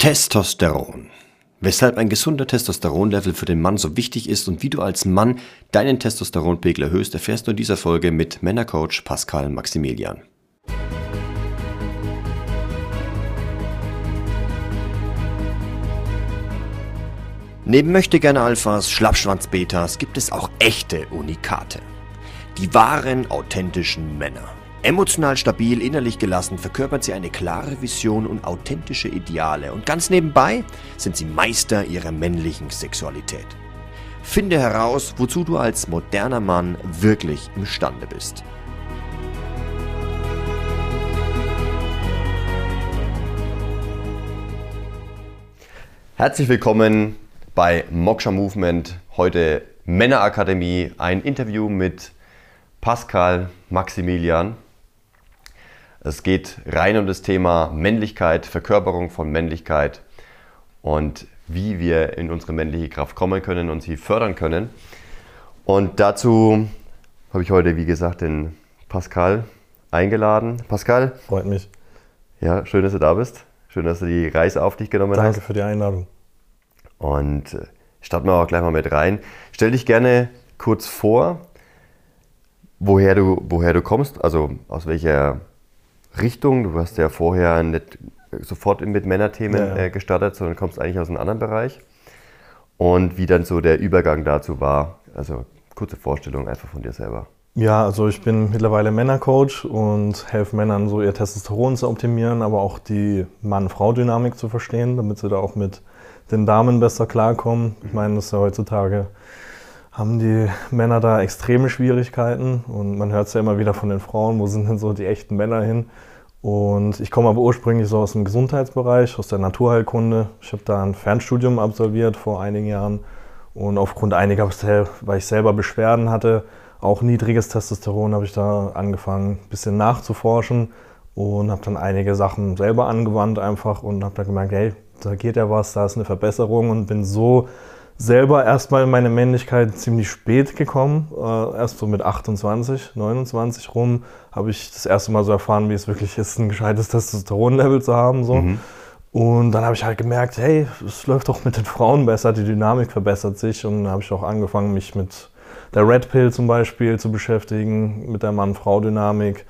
Testosteron. Weshalb ein gesunder Testosteronlevel für den Mann so wichtig ist und wie du als Mann deinen Testosteronpegel erhöhst, erfährst du in dieser Folge mit Männercoach Pascal Maximilian. Neben möchtegerne Alphas, Schlappschwanz-Betas gibt es auch echte Unikate. Die wahren, authentischen Männer. Emotional stabil, innerlich gelassen verkörpern sie eine klare Vision und authentische Ideale und ganz nebenbei sind sie Meister ihrer männlichen Sexualität. Finde heraus, wozu du als moderner Mann wirklich imstande bist. Herzlich willkommen bei Moksha Movement. Heute Männerakademie, ein Interview mit Pascal Maximilian. Es geht rein um das Thema Männlichkeit, Verkörperung von Männlichkeit und wie wir in unsere männliche Kraft kommen können und sie fördern können. Und dazu habe ich heute, wie gesagt, den Pascal eingeladen. Pascal. Freut mich. Ja, schön, dass du da bist. Schön, dass du die Reise auf dich genommen Danke hast. Danke für die Einladung. Und äh, starten wir auch gleich mal mit rein. Stell dich gerne kurz vor, woher du, woher du kommst, also aus welcher Richtung. Du hast ja vorher nicht sofort mit Männerthemen ja. Äh, gestartet, sondern kommst eigentlich aus einem anderen Bereich. Und wie dann so der Übergang dazu war. Also kurze Vorstellung einfach von dir selber. Ja, also ich bin mittlerweile Männercoach und helfe Männern so ihr Testosteron zu optimieren, aber auch die Mann-Frau-Dynamik zu verstehen, damit sie da auch mit den Damen besser klarkommen. Ich meine, das ist ja heutzutage haben die Männer da extreme Schwierigkeiten und man hört es ja immer wieder von den Frauen, wo sind denn so die echten Männer hin? Und ich komme aber ursprünglich so aus dem Gesundheitsbereich, aus der Naturheilkunde. Ich habe da ein Fernstudium absolviert vor einigen Jahren und aufgrund einiger, weil ich selber Beschwerden hatte, auch niedriges Testosteron, habe ich da angefangen, ein bisschen nachzuforschen und habe dann einige Sachen selber angewandt einfach und habe dann gemerkt, hey, da geht ja was, da ist eine Verbesserung und bin so selber erstmal in meine Männlichkeit ziemlich spät gekommen. Äh, erst so mit 28, 29 rum habe ich das erste Mal so erfahren, wie es wirklich ist, ein gescheites Testosteronlevel zu haben. So. Mhm. Und dann habe ich halt gemerkt, hey, es läuft doch mit den Frauen besser, die Dynamik verbessert sich. Und dann habe ich auch angefangen, mich mit der Red Pill zum Beispiel zu beschäftigen, mit der Mann-Frau-Dynamik.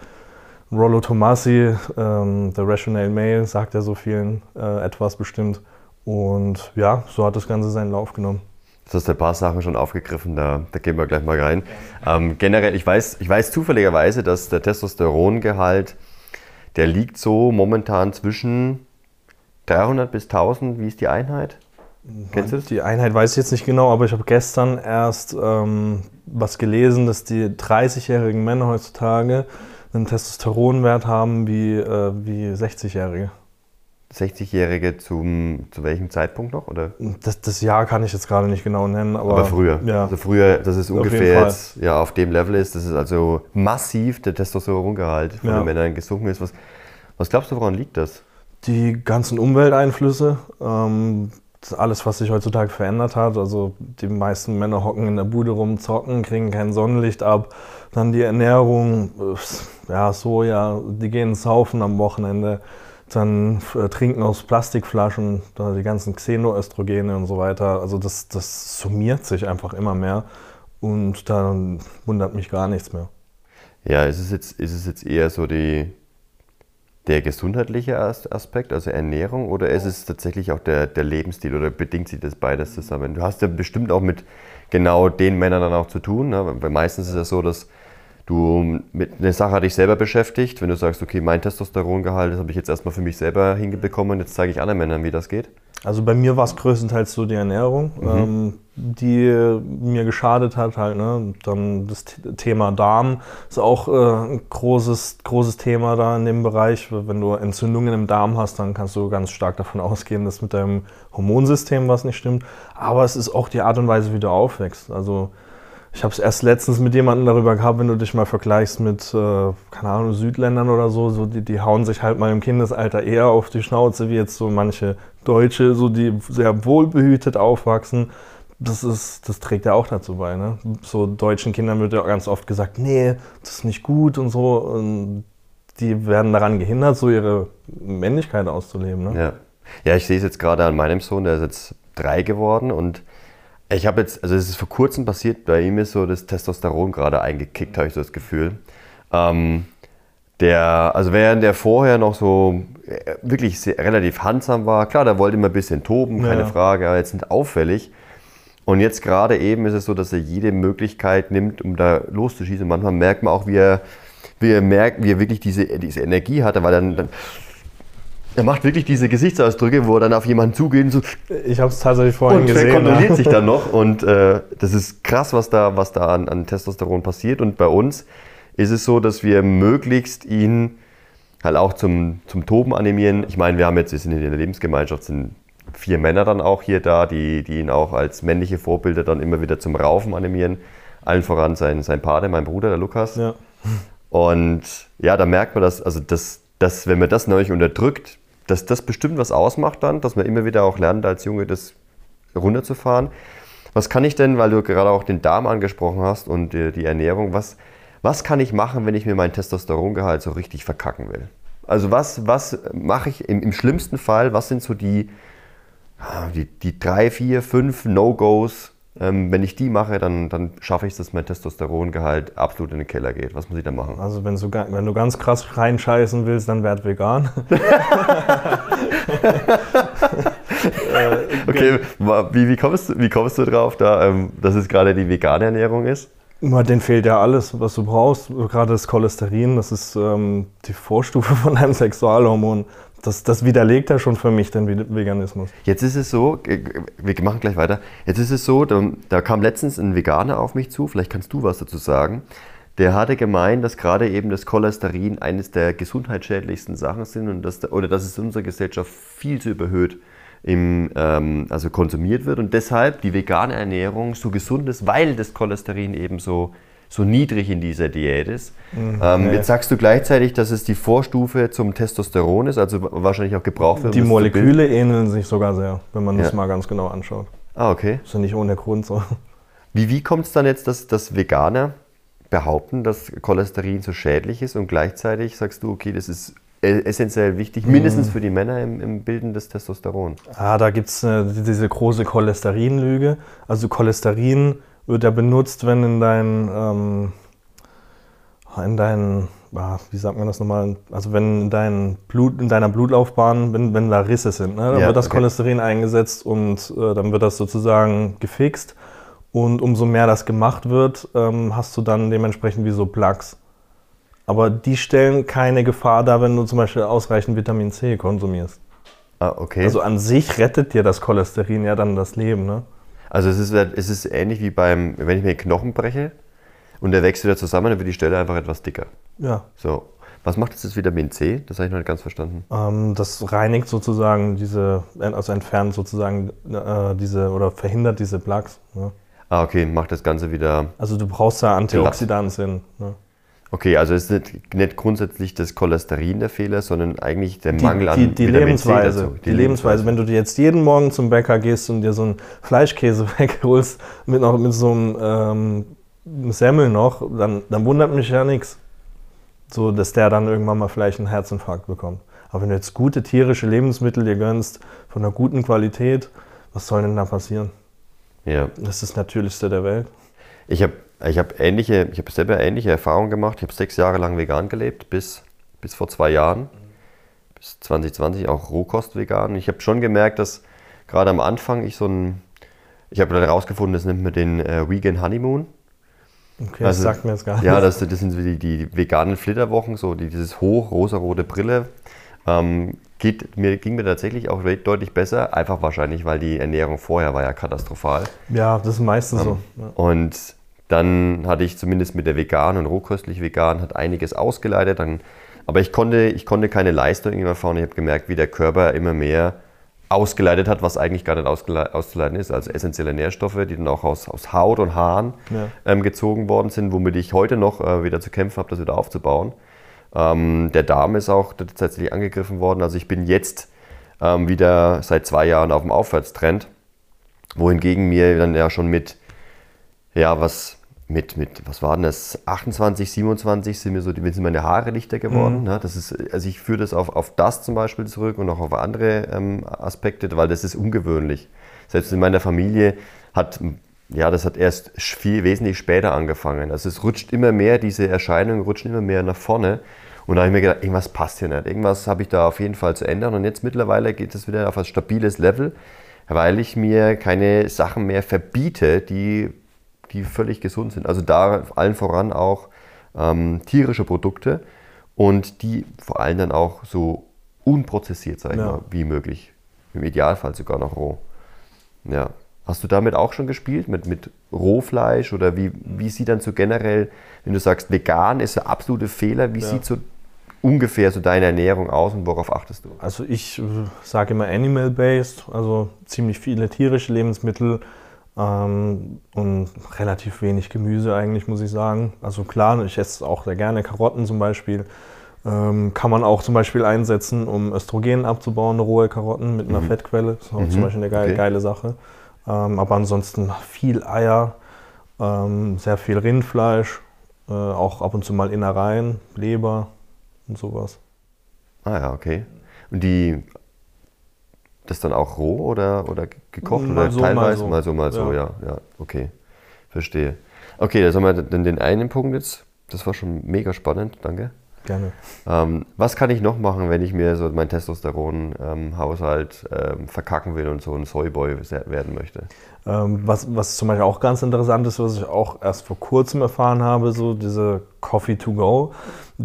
Rollo Tomassi, ähm, der Rational Male, sagt ja so vielen äh, etwas bestimmt. Und ja, so hat das Ganze seinen Lauf genommen. Du hast ein paar Sachen schon aufgegriffen, da, da gehen wir gleich mal rein. Ähm, generell, ich weiß, ich weiß zufälligerweise, dass der Testosterongehalt, der liegt so momentan zwischen 300 bis 1000. Wie ist die Einheit? Kennst du das? Die Einheit weiß ich jetzt nicht genau, aber ich habe gestern erst ähm, was gelesen, dass die 30-jährigen Männer heutzutage einen Testosteronwert haben wie, äh, wie 60-jährige. 60-Jährige zum zu welchem Zeitpunkt noch? Oder? Das, das Jahr kann ich jetzt gerade nicht genau nennen, aber, aber früher. Ja. Also früher, dass es ungefähr jetzt ja, auf dem Level ist, dass es also massiv der Testosterongehalt von ja. den Männern gesunken ist. Was, was glaubst du, woran liegt das? Die ganzen Umwelteinflüsse, ähm, alles, was sich heutzutage verändert hat. Also die meisten Männer hocken in der Bude rum, zocken, kriegen kein Sonnenlicht ab. Dann die Ernährung, ja, Soja, die gehen saufen am Wochenende dann äh, trinken aus Plastikflaschen, da die ganzen Xenoöstrogene und so weiter. Also das, das summiert sich einfach immer mehr und dann wundert mich gar nichts mehr. Ja, ist es jetzt, ist es jetzt eher so die, der gesundheitliche Aspekt, also Ernährung, oder ist es tatsächlich auch der, der Lebensstil oder bedingt sich das beides zusammen? Du hast ja bestimmt auch mit genau den Männern dann auch zu tun, ne? weil meistens ist es so, dass du mit einer Sache dich selber beschäftigt, wenn du sagst, okay, mein Testosterongehalt, das habe ich jetzt erstmal für mich selber hingebekommen, jetzt zeige ich anderen Männern, wie das geht? Also bei mir war es größtenteils so die Ernährung, mhm. ähm, die mir geschadet hat halt. Ne? Dann das Thema Darm ist auch äh, ein großes, großes Thema da in dem Bereich. Wenn du Entzündungen im Darm hast, dann kannst du ganz stark davon ausgehen, dass mit deinem Hormonsystem was nicht stimmt. Aber es ist auch die Art und Weise, wie du aufwächst. Also ich habe es erst letztens mit jemandem darüber gehabt, wenn du dich mal vergleichst mit, äh, keine Ahnung, Südländern oder so, so die, die hauen sich halt mal im Kindesalter eher auf die Schnauze, wie jetzt so manche Deutsche, so die sehr wohlbehütet aufwachsen. Das, ist, das trägt ja auch dazu bei. Ne? So deutschen Kindern wird ja ganz oft gesagt, nee, das ist nicht gut und so. Und die werden daran gehindert, so ihre Männlichkeit auszuleben. Ne? Ja. Ja, ich sehe es jetzt gerade an meinem Sohn, der ist jetzt drei geworden und ich habe jetzt, also es ist vor kurzem passiert, bei ihm ist so das Testosteron gerade eingekickt, habe ich so das Gefühl. Ähm, der, also während der vorher noch so äh, wirklich sehr, relativ handsam war, klar, der wollte immer ein bisschen toben, keine Ja. Frage, aber jetzt nicht auffällig. Und jetzt gerade eben ist es so, dass er jede Möglichkeit nimmt, um da loszuschießen. Manchmal merkt man auch, wie er, wie er merkt, wie er wirklich diese, diese Energie hat, weil dann, dann er macht wirklich diese Gesichtsausdrücke, wo er dann auf jemanden zugeht und so Ich habe es tatsächlich vorhin und er gesehen. kontrolliert ja. sich dann noch. Und äh, das ist krass, was da, was da an, an Testosteron passiert. Und bei uns ist es so, dass wir möglichst ihn halt auch zum, zum Toben animieren. Ich meine, wir haben jetzt, wir sind in der Lebensgemeinschaft, sind vier Männer dann auch hier da, die, die ihn auch als männliche Vorbilder dann immer wieder zum Raufen animieren. Allen voran sein, sein Pate, mein Bruder, der Lukas. Ja. Und ja, da merkt man, dass, also das, das, wenn man das neulich unterdrückt, dass das bestimmt was ausmacht dann, dass man immer wieder auch lernt, als Junge das runterzufahren. Was kann ich denn, weil du gerade auch den Darm angesprochen hast und die, die Ernährung, was, was kann ich machen, wenn ich mir mein Testosterongehalt so richtig verkacken will? Also was, was mache ich im, im schlimmsten Fall, was sind so die, ah, die, die drei, vier, fünf No-Gos, ähm, wenn ich die mache, dann, dann schaffe ich es, dass mein Testosterongehalt absolut in den Keller geht. Was muss ich da machen? Also wenn du, wenn du ganz krass reinscheißen willst, dann werd vegan. Okay, wa- wie, wie, kommst, du- wie kommst du drauf, da, ähm, dass es gerade die vegane Ernährung ist? Den fehlt ja alles, was du brauchst. Gerade das Cholesterin, das ist ähm, die Vorstufe von einem Sexualhormon. Das, das widerlegt ja schon für mich den Ve- Veganismus. Jetzt ist es so, wir machen gleich weiter. Jetzt ist es so, da, da kam letztens ein Veganer auf mich zu, vielleicht kannst du was dazu sagen. Der hatte gemeint, dass gerade eben das Cholesterin eines der gesundheitsschädlichsten Sachen sind und dass, da- oder dass es in unserer Gesellschaft viel zu überhöht im, ähm, also konsumiert wird und deshalb die vegane Ernährung so gesund ist, weil das Cholesterin eben so, so niedrig in dieser Diät ist. ähm, nee. Jetzt sagst du gleichzeitig, dass es die Vorstufe zum Testosteron ist, also wahrscheinlich auch gebraucht wird. Die das. Moleküle ähneln sich sogar sehr, wenn man das Ja. mal ganz genau anschaut. Ah, okay. Das ist ja nicht ohne Grund so. Wie, wie kommt es dann jetzt, dass, dass Veganer behaupten, dass Cholesterin so schädlich ist und gleichzeitig sagst du, okay, das ist e- essentiell wichtig, mindestens für die Männer im, im Bilden des Testosteron. Ah, da gibt es äh, diese große Cholesterinlüge. Also Cholesterin wird ja benutzt, wenn in deinen, ähm, in deinen, ah, wie sagt man das nochmal, also wenn in, dein Blut, in deiner Blutlaufbahn, wenn, wenn da Risse sind, ne, dann Ja, wird das okay. Cholesterin eingesetzt und äh, dann wird das sozusagen gefixt. Und umso mehr das gemacht wird, ähm, hast du dann dementsprechend wie so Plaques. Aber die stellen keine Gefahr dar, wenn du zum Beispiel ausreichend Vitamin C konsumierst. Ah, okay. Also Also, an sich rettet dir das Cholesterin ja dann das Leben, ne? Es, ist, es ist ähnlich wie beim, wenn ich mir den Knochen breche und der wächst wieder zusammen, dann wird die Stelle einfach etwas dicker. Ja. So. Was macht jetzt das Vitamin C? Das habe ich noch nicht ganz verstanden. Ähm, das reinigt sozusagen diese, also entfernt sozusagen äh, diese oder verhindert diese Plaques. Ne? Ah, okay, macht das Ganze wieder. Also du brauchst ja Antioxidantien. Ne? Okay, also es ist nicht, nicht grundsätzlich das Cholesterin der Fehler, sondern eigentlich der Die, Mangel an die, die Lebensweise. dazu. Die, Lebensweise. Wenn du dir jetzt jeden Morgen zum Bäcker gehst und dir so einen Fleischkäse wegholst mit, noch, mit so einem ähm, Semmel noch, dann, dann wundert mich ja nichts. So, dass der dann irgendwann mal vielleicht einen Herzinfarkt bekommt. Aber wenn du jetzt gute tierische Lebensmittel dir gönnst, von einer guten Qualität, was soll denn da passieren? Ja. Das ist das Natürlichste der Welt. Ich habe ich hab ähnliche, ich habe selber ähnliche Erfahrungen gemacht. Ich habe sechs Jahre lang vegan gelebt, bis, bis vor zwei Jahren, bis 2020 auch Rohkost vegan. Ich habe schon gemerkt, dass gerade am Anfang ich so ein, ich habe dann herausgefunden, das nennt man den äh, Vegan Honeymoon. Okay, Also, das sagt mir jetzt gar Ja, nichts. das, das sind so die, die veganen Flitterwochen, so die, dieses hoch rosarote Brille. Ähm, geht, mir, ging mir tatsächlich auch deutlich besser, einfach wahrscheinlich, weil die Ernährung vorher war ja katastrophal. Ja, das ist meistens so. Ja. Und dann hatte ich zumindest mit der vegan und rohköstlich vegan hat einiges ausgeleitet. Dann, aber ich konnte, ich konnte keine Leistung irgendwie erfahren. Ich habe gemerkt, wie der Körper immer mehr ausgeleitet hat, was eigentlich gar nicht auszuleiten ist. Also essentielle Nährstoffe, die dann auch aus, aus Haut und Haaren Ja. ähm, gezogen worden sind, womit ich heute noch äh, wieder zu kämpfen habe, das wieder aufzubauen. Ähm, der Darm ist auch tatsächlich angegriffen worden. Also ich bin jetzt ähm, wieder seit zwei Jahren auf dem Aufwärtstrend, wohingegen mir dann ja schon mit, ja, was, mit, mit, was war denn das, 28, 27 sind mir so, sind meine Haare lichter geworden. Mhm. Ne? Das ist, also ich führe das auf, auf das zum Beispiel zurück und auch auf andere ähm, Aspekte, weil das ist ungewöhnlich. Selbst in meiner Familie hat, ja, das hat erst viel, wesentlich später angefangen. Also es rutscht immer mehr, diese Erscheinungen rutschen immer mehr nach vorne. Und da habe ich mir gedacht, irgendwas passt hier nicht. Irgendwas habe ich da auf jeden Fall zu ändern. Und jetzt mittlerweile geht es wieder auf ein stabiles Level, weil ich mir keine Sachen mehr verbiete, die die völlig gesund sind. Also da allen voran auch ähm, tierische Produkte und die vor allem dann auch so unprozessiert, sag ich Ja. mal, wie möglich. Im Idealfall sogar noch roh. Ja. Hast du damit auch schon gespielt? Mit, mit Rohfleisch? Oder wie, wie sieht dann so generell, wenn du sagst, vegan ist der absolute Fehler, wie Ja. sieht so ungefähr so deine Ernährung aus und worauf achtest du? Also ich sage immer animal-based, also ziemlich viele tierische Lebensmittel ähm, und relativ wenig Gemüse eigentlich, muss ich sagen. Also klar, ich esse auch sehr gerne Karotten zum Beispiel. Ähm, kann man auch zum Beispiel einsetzen, um Östrogen abzubauen, rohe Karotten mit einer Fettquelle. Das ist auch Mhm, zum Beispiel eine geile, okay. geile Sache. Ähm, aber ansonsten viel Eier, ähm, sehr viel Rindfleisch, äh, auch ab und zu mal Innereien, Leber und sowas. Ah ja, okay. Und die, das dann auch roh oder, oder gekocht Mal oder so, mal teilweise? so. Mal so, mal so, Ja. ja. ja, okay. Verstehe. Okay, das haben wir dann den einen Punkt jetzt. Das war schon mega spannend, danke. Gerne. Ähm, was kann ich noch machen, wenn ich mir so meinen Testosteron-Haushalt ähm, verkacken will und so ein Soyboy werden möchte? Ähm, was, was zum Beispiel auch ganz interessant ist, was ich auch erst vor kurzem erfahren habe, so diese Coffee to go,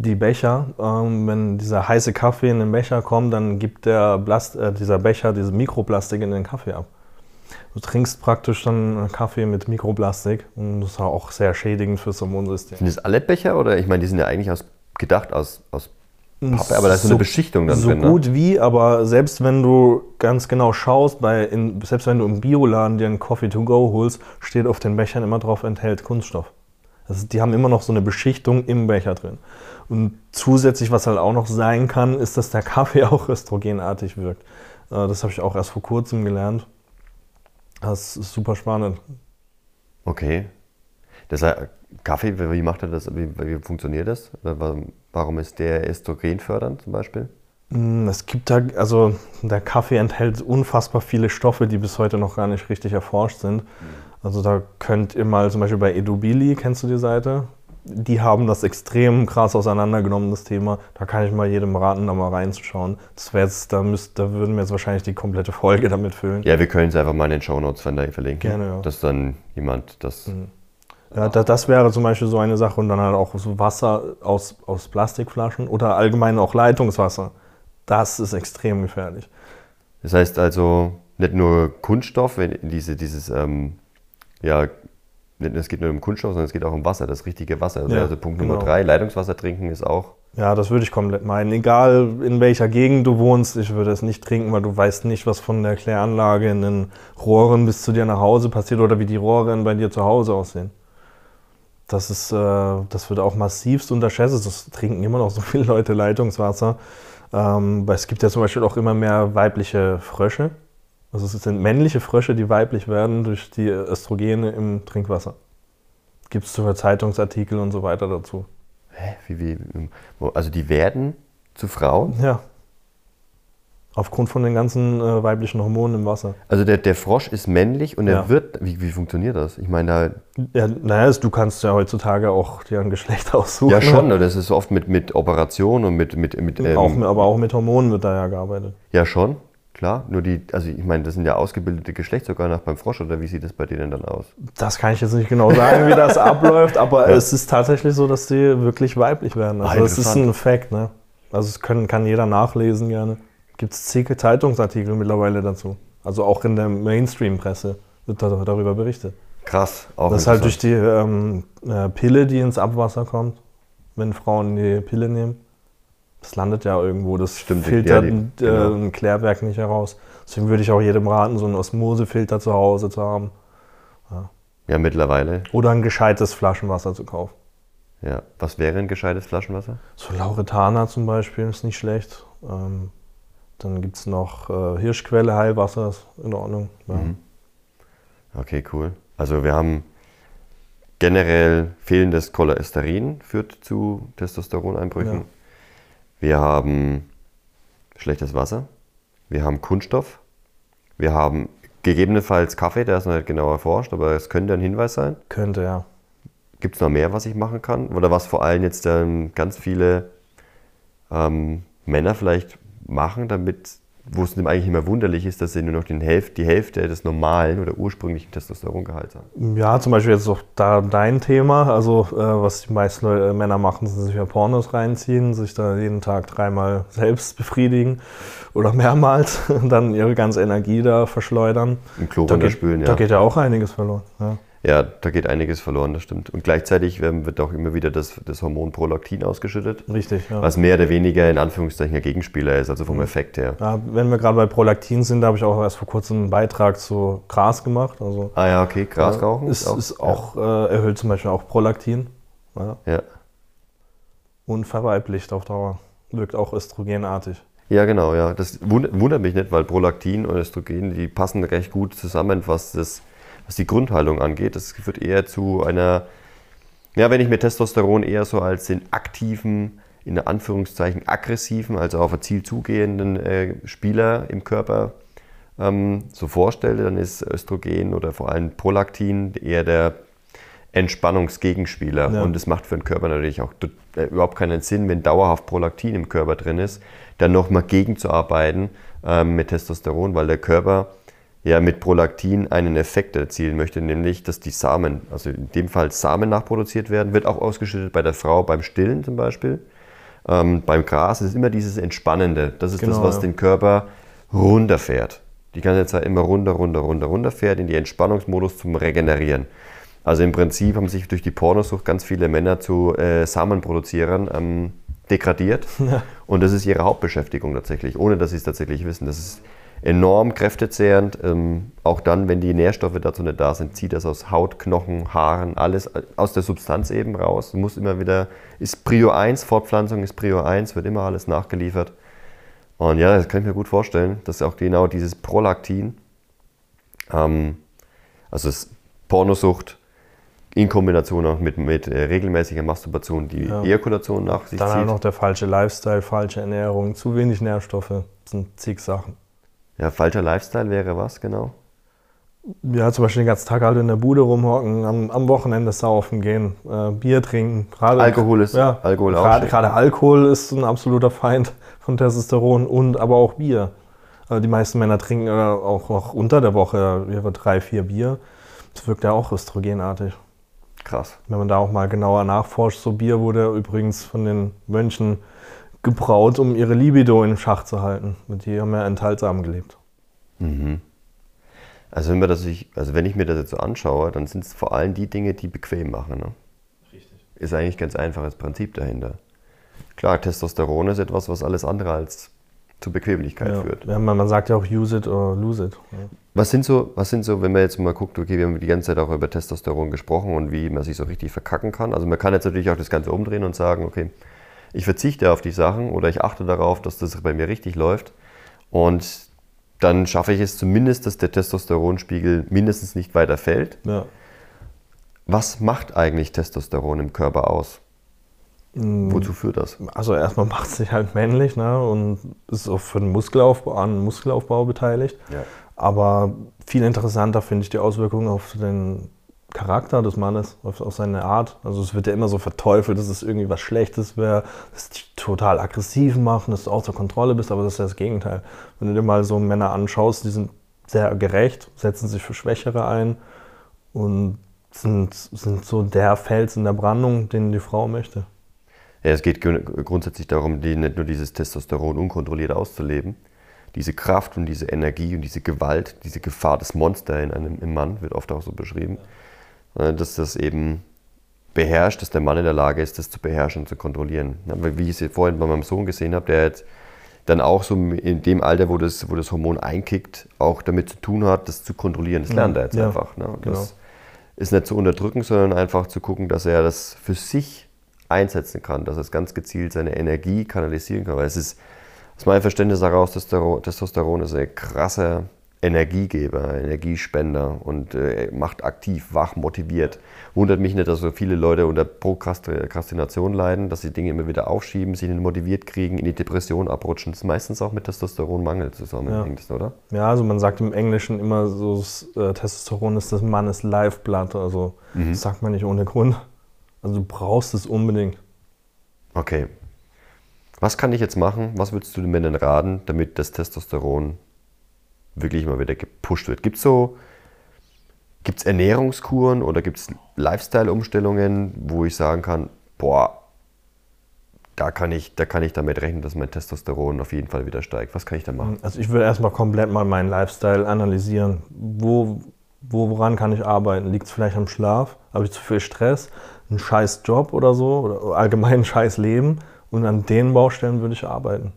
die Becher. Ähm, wenn dieser heiße Kaffee in den Becher kommt, dann gibt der Blast, äh, dieser Becher diese Mikroplastik in den Kaffee ab. Du trinkst praktisch dann Kaffee mit Mikroplastik und das ist auch sehr schädigend fürs Hormonsystem. Sind das alle Becher oder? Ich meine, die sind ja eigentlich aus, gedacht aus, aus Pappe, aber da ist so eine Beschichtung dann so drin. gut Ne? wie, aber selbst wenn du ganz genau schaust, bei in, selbst wenn du im Bioladen dir einen Coffee to go holst, steht auf den Bechern immer drauf, enthält Kunststoff. Also die haben immer noch so eine Beschichtung im Becher drin. Und zusätzlich, was halt auch noch sein kann, ist, dass der Kaffee auch östrogenartig wirkt. Äh, Das habe ich auch erst vor kurzem gelernt. Das ist super spannend. Okay. Das heißt, Kaffee, wie macht er das? Wie, wie funktioniert das? Wa- Warum ist der östrogenfördernd zum Beispiel? Mm, Es gibt da, also der Kaffee enthält unfassbar viele Stoffe, die bis heute noch gar nicht richtig erforscht sind. Also da könnt ihr mal zum Beispiel bei Edubili, kennst du die Seite? Die haben das extrem krass auseinandergenommen, das Thema. Da kann ich mal jedem raten, da mal reinzuschauen. Das wäre jetzt, da, müsst, da würden wir jetzt wahrscheinlich die komplette Folge damit füllen. Ja, wir können es einfach mal in den Shownotes verlinken. Gerne, ja. Dass dann jemand das. Ja, da, das wäre zum Beispiel so eine Sache und dann halt auch so Wasser aus, aus Plastikflaschen oder allgemein auch Leitungswasser. Das ist extrem gefährlich. Das heißt also nicht nur Kunststoff, wenn diese, dieses, ähm, ja, es geht nur um Kunststoff, sondern es geht auch um Wasser, das richtige Wasser. Also, Ja, also Punkt Nummer genau. drei, Leitungswasser trinken ist auch. Ja, das würde ich komplett meinen. Egal in welcher Gegend du wohnst, ich würde es nicht trinken, weil du weißt nicht, was von der Kläranlage in den Rohren bis zu dir nach Hause passiert oder wie die Rohre bei dir zu Hause aussehen. Das ist, äh, das wird auch massivst unterschätzt. Das trinken immer noch so viele Leute Leitungswasser. Ähm, weil es gibt ja zum Beispiel auch immer mehr weibliche Frösche. Also es sind männliche Frösche, die weiblich werden durch die Östrogene im Trinkwasser. Gibt es sogar Zeitungsartikel und so weiter dazu. Hä? Wie, wie, also die werden zu Frauen. Ja. Aufgrund von den ganzen äh, weiblichen Hormonen im Wasser. Also der, der Frosch ist männlich und er Ja. wird. Wie, wie funktioniert das? Ich meine, da. Ja, naja, du kannst ja heutzutage auch dir ein Geschlecht aussuchen. Ja, schon, oder das ist oft mit, mit Operation und mit. mit, mit ähm, auch, mit- aber auch mit Hormonen wird da ja gearbeitet. Ja, schon, klar. Nur die, also ich meine, das sind ja ausgebildete Geschlechtsorgane auch beim Frosch, oder wie sieht das bei denen dann aus? Das kann ich jetzt nicht genau sagen, wie das abläuft, aber es ist tatsächlich so, dass die wirklich weiblich werden. Also Ah, das ist ein Fact, ne? Also es können, kann jeder nachlesen gerne. Gibt es zig Zeitungsartikel mittlerweile dazu. Also auch in der Mainstream-Presse wird da, darüber berichtet. Krass, auch Das ist halt durch die ähm, äh, Pille, die ins Abwasser kommt, wenn Frauen die Pille nehmen. Das landet ja irgendwo, das Stimmt, filtert ja, die- ein, genau. äh, ein Klärwerk nicht heraus. Deswegen würde ich auch jedem raten, so einen Osmosefilter zu Hause zu haben. Ja, mittlerweile. Oder ein gescheites Flaschenwasser zu kaufen. Ja. Was wäre ein gescheites Flaschenwasser? So Lauretana zum Beispiel ist nicht schlecht. Ähm, dann gibt es noch äh, Hirschquelle, Heilwasser, ist in Ordnung. Ja. Mhm. Okay, cool. Also wir haben generell fehlendes Cholesterin führt zu Testosteroneinbrüchen. Ja. Wir haben schlechtes Wasser. Wir haben Kunststoff. Wir haben gegebenenfalls Kaffee, der ist noch nicht genau erforscht, aber es könnte ein Hinweis sein. Könnte, ja. Gibt es noch mehr, was ich machen kann? Oder was vor allem jetzt ähm, ganz viele ähm, Männer vielleicht machen, damit, wo es eigentlich nicht mehr wunderlich ist, dass sie nur noch den Hälfte, die Hälfte des normalen oder ursprünglichen Testosterongehalts haben? Ja, zum Beispiel jetzt auch da dein Thema. Also, äh, was die meisten Leute, äh, Männer machen, sind sich ja Pornos reinziehen, sich da jeden Tag dreimal selbst befriedigen oder mehrmals und dann ihre ganze Energie da verschleudern. Im Klo Da geht, runterspülen, ja. da geht ja auch einiges verloren. Ja. Ja, da geht einiges verloren, das stimmt. Und gleichzeitig wird auch immer wieder das, das Hormon Prolaktin ausgeschüttet, Richtig, ja. was mehr oder weniger in Anführungszeichen ein Gegenspieler ist, also vom Effekt her. ja. Wenn wir gerade bei Prolaktin sind, da habe ich auch erst vor kurzem einen Beitrag zu Gras gemacht. Also, Ah ja, okay, Gras rauchen ist, ist auch, äh, erhöht zum Beispiel auch Prolaktin. Ja. Ja. Und verweiblicht auf Dauer. Wirkt auch östrogenartig. ja, genau, ja. Das wund- wundert mich nicht, weil Prolaktin und Östrogen, die passen recht gut zusammen, was, das, was die Grundhaltung angeht. Das führt eher zu einer, ja, wenn ich mir Testosteron eher so als den aktiven, in Anführungszeichen aggressiven, also auf ein Ziel zugehenden äh, Spieler im Körper ähm, so vorstelle, dann ist Östrogen oder vor allem Prolaktin eher der Entspannungsgegenspieler. Ja. Und es macht für den Körper natürlich auch äh, überhaupt keinen Sinn, wenn dauerhaft Prolaktin im Körper drin ist, dann nochmal gegenzuarbeiten ähm, mit Testosteron, weil der Körper ja mit Prolaktin einen Effekt erzielen möchte, nämlich dass die Samen, also in dem Fall Samen nachproduziert werden, wird auch ausgeschüttet bei der Frau beim Stillen zum Beispiel. Ähm, beim Gras ist immer dieses Entspannende. Das ist das, Genau, was ja. den Körper runterfährt. Die ganze Zeit immer runter, runter, runter, runterfährt in die Entspannungsmodus zum Regenerieren. Also im Prinzip haben sich durch die Pornosucht ganz viele Männer zu äh, Samenproduzierern ähm, degradiert. Und das ist ihre Hauptbeschäftigung tatsächlich, ohne dass sie es tatsächlich wissen. Das ist enorm kräftezehrend. Ähm, auch dann, wenn die Nährstoffe dazu nicht da sind, zieht das aus Haut, Knochen, Haaren, alles aus der Substanz eben raus. Du musst immer wieder, ist Prio 1, Fortpflanzung ist Prio 1, wird immer alles nachgeliefert. Und ja, das kann ich mir gut vorstellen, dass auch genau dieses Prolaktin, ähm, also das Pornosucht in Kombination auch mit, mit äh, regelmäßiger Masturbation die Ja. Ejakulation nach sich Dann zieht. noch der falsche Lifestyle, falsche Ernährung, zu wenig Nährstoffe. Das sind zig Sachen. Ja, falscher Lifestyle wäre was genau? Ja, zum Beispiel den ganzen Tag halt in der Bude rumhocken, am, am Wochenende saufen gehen, äh, Bier trinken. Gerade, Alkohol ist- ja, Alkohol auch gerade Alkohol ist ein absoluter Feind von Testosteron und aber auch Bier. Also die meisten Männer trinken äh, auch, auch unter der Woche ihre drei, vier Bier. Das wirkt ja auch östrogenartig. Krass. Wenn man da auch mal genauer nachforscht, so Bier wurde übrigens von den Mönchen gebraut, um ihre Libido in Schach zu halten. Und die haben ja enthaltsam gelebt. Also wenn, wir das sich, also wenn ich mir das jetzt so anschaue, dann sind es vor allem die Dinge, die bequem machen. Ne? Richtig. Ist eigentlich ganz einfaches Prinzip dahinter. Klar, Testosteron ist etwas, was alles andere als zu Bequemlichkeit Ja. führt. Ja, man, man sagt ja auch use it or lose it. Ja. Was sind so, was sind so, wenn man jetzt mal guckt, okay, wir haben die ganze Zeit auch über Testosteron gesprochen und wie man sich so richtig verkacken kann. Also man kann jetzt natürlich auch das Ganze umdrehen und sagen, okay, ich verzichte auf die Sachen oder ich achte darauf, dass das bei mir richtig läuft. Und dann schaffe ich es zumindest, dass der Testosteronspiegel mindestens nicht weiter fällt. Ja. Was macht eigentlich Testosteron im Körper aus? Wozu führt das? Also erstmal macht es sich halt männlich ne? und ist auch für den Muskelaufbau, an Muskelaufbau beteiligt. Ja. Aber viel interessanter finde ich die Auswirkungen auf den Charakter des Mannes, auf, auf seine Art. Also es wird ja immer so verteufelt, dass es irgendwie was Schlechtes wäre, dass dich total aggressiv machen, dass du außer Kontrolle bist, aber das ist ja das Gegenteil. Wenn du dir mal so Männer anschaust, die sind sehr gerecht, setzen sich für Schwächere ein und sind, sind so der Fels in der Brandung, den die Frau möchte. Ja, es geht grund- grundsätzlich darum, die, nicht nur dieses Testosteron unkontrolliert auszuleben. Diese Kraft und diese Energie und diese Gewalt, diese Gefahr des Monster in einem im Mann wird oft auch so beschrieben, äh, dass das eben beherrscht, dass der Mann in der Lage ist, das zu beherrschen und zu kontrollieren. Wie ich es vorhin bei meinem Sohn gesehen habe, der jetzt dann auch so in dem Alter, wo das, wo das Hormon einkickt, auch damit zu tun hat, das zu kontrollieren. Das lernt er jetzt Ja, einfach. Ne? Genau. Das ist nicht zu unterdrücken, sondern einfach zu gucken, dass er das für sich einsetzen kann, dass er ganz gezielt seine Energie kanalisieren kann. Weil es ist aus meinem Verständnis heraus, Testosteron, Testosteron ist ein krasser Energiegeber, Energiespender und äh, macht aktiv, wach, motiviert. Wundert mich nicht, dass so viele Leute unter Prokrastination leiden, dass sie Dinge immer wieder aufschieben, sich nicht motiviert kriegen, in die Depression abrutschen. Das ist meistens auch mit Testosteronmangel zusammenhängt, ja. oder? Ja, also man sagt im Englischen immer so, äh, Testosteron ist des Mannes Lifeblood. Also mhm. das sagt man nicht ohne Grund. Also du brauchst es unbedingt. Okay. Was kann ich jetzt machen? Was würdest du den Männern raten, damit das Testosteron wirklich mal wieder gepusht wird. Gibt es so gibt's Ernährungskuren oder gibt es Lifestyle-Umstellungen, wo ich sagen kann, boah, da kann, ich, da kann ich damit rechnen, dass mein Testosteron auf jeden Fall wieder steigt. Was kann ich da machen? Also ich würde erstmal komplett mal meinen Lifestyle analysieren. Wo, woran kann ich arbeiten? Liegt es vielleicht am Schlaf? Habe ich zu viel Stress? Ein scheiß Job oder so? Oder allgemein ein scheiß Leben? Und an den Baustellen würde ich arbeiten.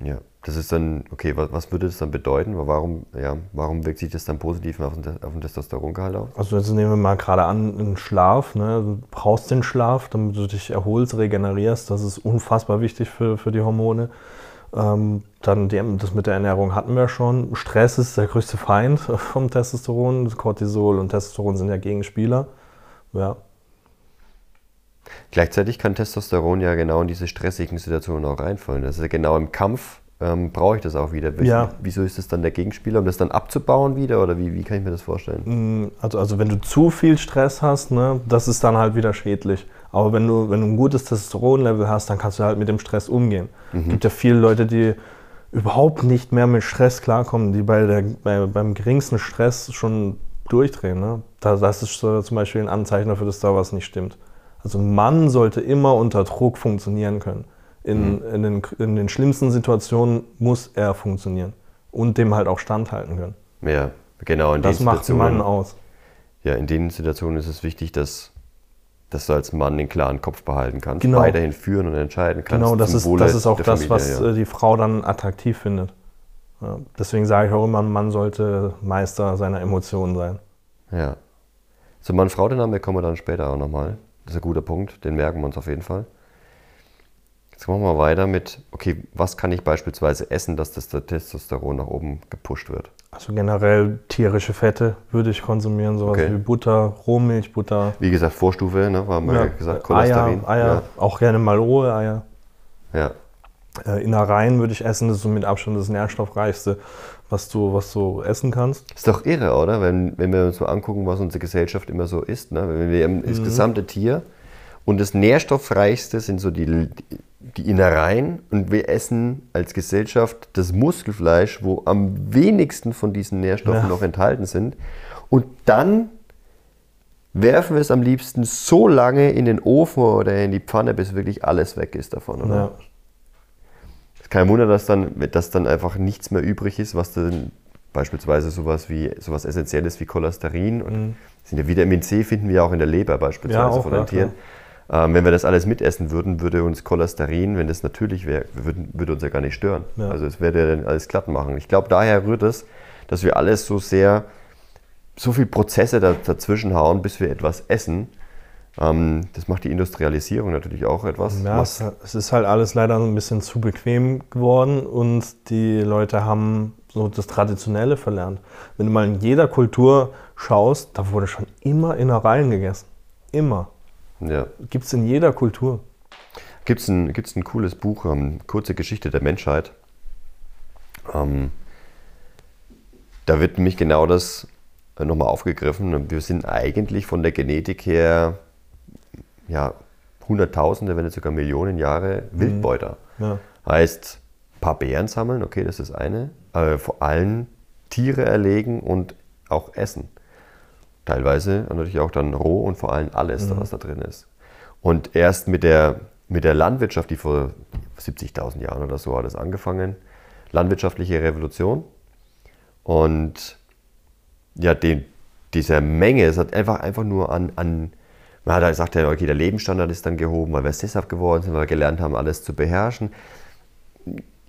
Ja. Das ist dann, okay, was, was würde das dann bedeuten? Warum, ja, warum wirkt sich das dann positiv auf den, auf den Testosterongehalt aus? Also jetzt nehmen wir mal gerade an, einen Schlaf. Ne? Du brauchst den Schlaf, damit du dich erholst, regenerierst. Das ist unfassbar wichtig für, für die Hormone. Ähm, dann die, das mit der Ernährung hatten wir schon. Stress ist der größte Feind vom Testosteron. Cortisol und Testosteron sind ja Gegenspieler. Ja. Gleichzeitig kann Testosteron ja genau in diese stressigen Situationen auch reinfallen. Das ist ja genau im Kampf ähm, brauche ich das auch wieder. Ja. Wieso ist das dann der Gegenspieler, um das dann abzubauen wieder oder wie, wie kann ich mir das vorstellen? Mm, also, also wenn du zu viel Stress hast, ne, das ist dann halt wieder schädlich. Aber wenn du, wenn du ein gutes Testosteronlevel hast, dann kannst du halt mit dem Stress umgehen. Es mhm. gibt ja viele Leute, die überhaupt nicht mehr mit Stress klarkommen, die bei der, bei, beim geringsten Stress schon durchdrehen. Ne? Das ist zum Beispiel ein Anzeichen dafür, dass da was nicht stimmt. Also ein Mann sollte immer unter Druck funktionieren können in, mhm. in, den, in den schlimmsten Situationen muss er funktionieren und dem halt auch standhalten können. Ja, genau. In das macht einen Mann aus. Ja, in den Situationen ist es wichtig, dass, dass du als Mann den klaren Kopf behalten kannst, genau. weiterhin führen und entscheiden kannst. Genau, das, ist, das ist auch das, Familie, was ja. Äh, die Frau dann attraktiv findet. Ja, deswegen sage ich auch immer, ein Mann sollte Meister seiner Emotionen sein. Ja. Zur Mann-Frau-Dynamik kommen wir dann später auch nochmal. Das ist ein guter Punkt, den merken wir uns auf jeden Fall. Jetzt machen wir weiter mit, okay, was kann ich beispielsweise essen, dass das Testosteron nach oben gepusht wird? Also generell tierische Fette würde ich konsumieren, sowas okay. wie Butter, Rohmilch, Butter. Wie gesagt, Vorstufe, ne, haben wir ja, gesagt, Cholesterin. Eier, Eier ja. auch gerne mal rohe Eier. Ja. Äh, Innereien würde ich essen, das ist so mit Abstand das nährstoffreichste, was du, was du essen kannst. Ist doch irre, oder? Wenn, wenn wir uns mal angucken, was unsere Gesellschaft immer so isst. Ne? Wenn wir mhm. das gesamte Tier und das nährstoffreichste sind so die, die Innereien und wir essen als Gesellschaft das Muskelfleisch, wo am wenigsten von diesen Nährstoffen ja. noch enthalten sind. Und dann werfen wir es am liebsten so lange in den Ofen oder in die Pfanne, bis wirklich alles weg ist davon. Oder? Ja. Es ist kein Wunder, dass dann, dass dann einfach nichts mehr übrig ist, was dann beispielsweise sowas wie sowas Essentielles wie Cholesterin und mhm. Vitamin C finden wir auch in der Leber beispielsweise ja, von den Tieren. Ähm, wenn wir das alles mitessen würden, würde uns Cholesterin, wenn das natürlich wäre, würde, würde uns ja gar nicht stören. Ja. Also es würde ja dann alles glatt machen. Ich glaube, daher rührt es, dass wir alles so sehr, so viele Prozesse da, dazwischen hauen, bis wir etwas essen. Ähm, das macht die Industrialisierung natürlich auch etwas. Ja, es, es ist halt alles leider ein bisschen zu bequem geworden und die Leute haben so das Traditionelle verlernt. Wenn du mal in jeder Kultur schaust, da wurde schon immer Innereien gegessen. Immer. Ja. Gibt es in jeder Kultur. Gibt es ein, gibt's ein cooles Buch, ähm, Kurze Geschichte der Menschheit. Ähm, da wird nämlich genau das äh, nochmal aufgegriffen. Wir sind eigentlich von der Genetik her ja, Hunderttausende, wenn nicht sogar Millionen Jahre mhm. Wildbeuter. Ja. Heißt, ein paar Beeren sammeln, okay, das ist eine, aber vor allem Tiere erlegen und auch essen. Teilweise natürlich auch dann roh und vor allem alles, mhm. was da drin ist. Und erst mit der, mit der Landwirtschaft, die vor 70.000 Jahren oder so hat es angefangen, landwirtschaftliche Revolution. Und ja, den, dieser Menge, es hat einfach, einfach nur an, an man hat gesagt, okay, der Lebensstandard ist dann gehoben, weil wir sesshaft geworden sind, weil wir gelernt haben, alles zu beherrschen.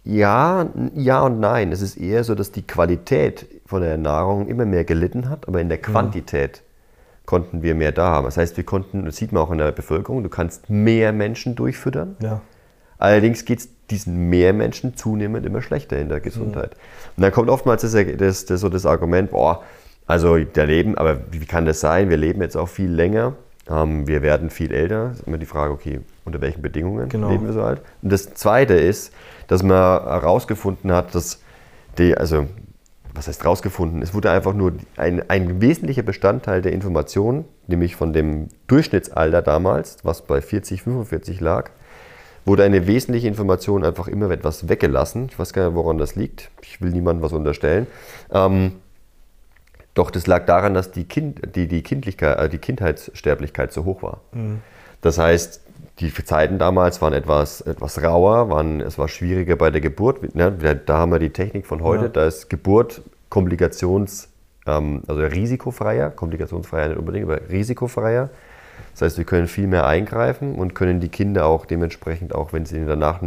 Ja, ja und nein. Es ist eher so, dass die Qualität von der Nahrung immer mehr gelitten hat, aber in der mhm. Quantität konnten wir mehr da haben. Das heißt, wir konnten, das sieht man auch in der Bevölkerung, du kannst mehr Menschen durchfüttern. Ja. Allerdings geht es diesen mehr Menschen zunehmend immer schlechter in der Gesundheit. Mhm. Und dann kommt oftmals das, das, das, so das Argument, boah, also der Leben, aber wie kann das sein? Wir leben jetzt auch viel länger, ähm, wir werden viel älter. Das ist immer die Frage, okay, unter welchen Bedingungen genau. leben wir so alt? Und das Zweite ist, dass man herausgefunden hat, dass die, also was heißt rausgefunden? Es wurde einfach nur ein, ein wesentlicher Bestandteil der Information, nämlich von dem Durchschnittsalter damals, was bei 40, 45 lag, wurde eine wesentliche Information einfach immer etwas weggelassen. Ich weiß gar nicht, woran das liegt. Ich will niemandem was unterstellen. Ähm, doch das lag daran, dass die, kind, die, die, Kindlichkeit, äh, die Kindheitssterblichkeit so hoch war. Mhm. Das heißt, die Zeiten damals waren etwas, etwas rauer, waren, es war schwieriger bei der Geburt. Ne? Da haben wir die Technik von heute, ja. da ist Geburt komplikations, ähm, also risikofreier, komplikationsfreier nicht unbedingt, aber risikofreier. Das heißt, wir können viel mehr eingreifen und können die Kinder auch dementsprechend, auch wenn sie danach,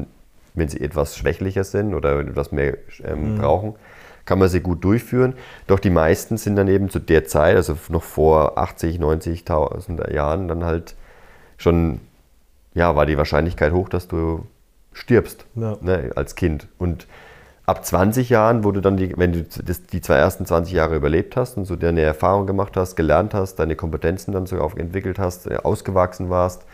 wenn sie etwas schwächlicher sind oder etwas mehr ähm, mhm. brauchen, kann man sie gut durchführen. Doch die meisten sind dann eben zu der Zeit, also noch vor 80, 90.000 Jahren, dann halt schon ja, war die Wahrscheinlichkeit hoch, dass du stirbst ja. ne, als Kind. Und ab 20 Jahren, wo du dann, die, wenn du das, die zwei ersten 20 Jahre überlebt hast und so deine Erfahrung gemacht hast, gelernt hast, deine Kompetenzen dann sogar entwickelt hast, äh, ausgewachsen warst,